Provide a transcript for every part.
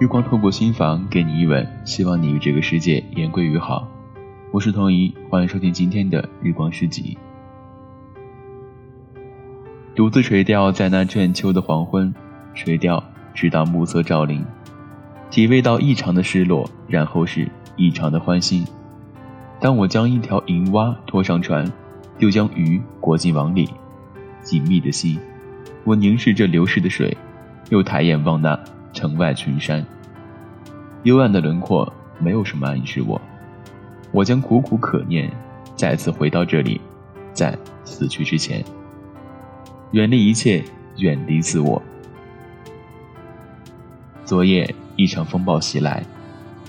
日光透过心房给你一吻，希望你与这个世界言归于好。我是童怡，欢迎收听今天的日光诗集。独自垂钓在那倦秋的黄昏，垂钓直到暮色照临，体味到异常的失落，然后是异常的欢欣。当我将一条银蛙拖上船，又将鱼裹进网里，紧密的心，我凝视着流逝的水，又抬眼望那。城外群山，幽暗的轮廓没有什么暗示我。我将苦苦可念，再次回到这里，在死去之前，远离一切，远离自我。昨夜一场风暴袭来，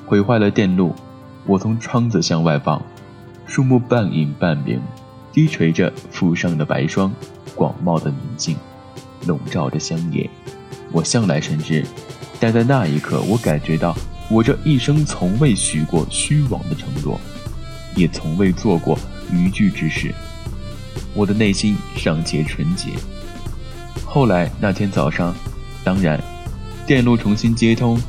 毁坏了电路。我从窗子向外望，树木半隐半明，低垂着覆上的白霜，广袤的宁静，笼罩着乡野。我向来深知。但在那一刻，我感觉到，我这一生从未许过虚妄的承诺，也从未做过逾矩之事。我的内心尚且纯洁。后来那天早上，当然，电路重新接通，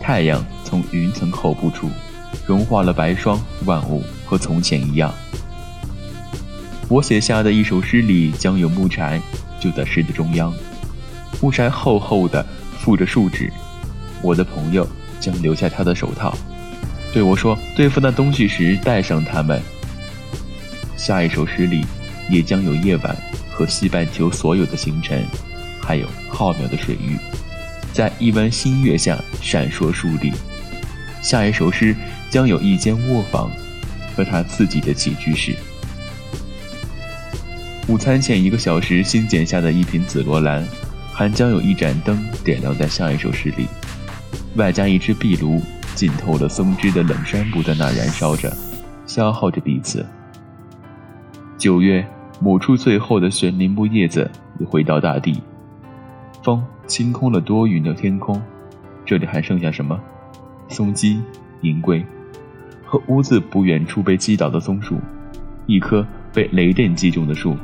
太阳从云层后部处融化了白霜，万物和从前一样。我写下的一首诗里将有木柴，就在诗的中央，木柴厚厚的附着树脂。我的朋友将留下他的手套，对我说：“对付那东西时带上它们。”下一首诗里也将有夜晚和西半球所有的星辰，还有浩渺的水域，在一弯新月下闪烁竖立。下一首诗将有一间卧房和他自己的起居室。午餐前一个小时新剪下的一瓶紫罗兰，还将有一盏灯点亮在下一首诗里。外加一只壁炉，浸透了松枝的冷杉布在那燃烧着，消耗着彼此。九月，抹出最后的悬铃木叶子，又回到大地。风清空了多云的天空，这里还剩下什么？松鸡、银龟，和屋子不远处被击倒的松树，一棵被雷电击中的树，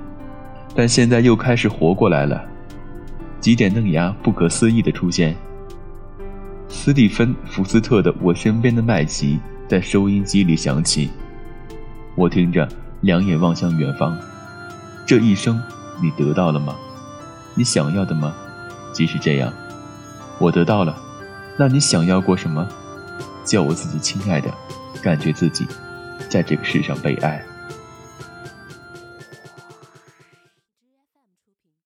但现在又开始活过来了。几点嫩芽不可思议的出现。斯蒂芬·福斯特的《我身边的麦琪》在收音机里响起，我听着，两眼望向远方。这一生，你得到了吗？你想要的吗？即使这样，我得到了。那你想要过什么？叫我自己亲爱的，感觉自己在这个世上被爱。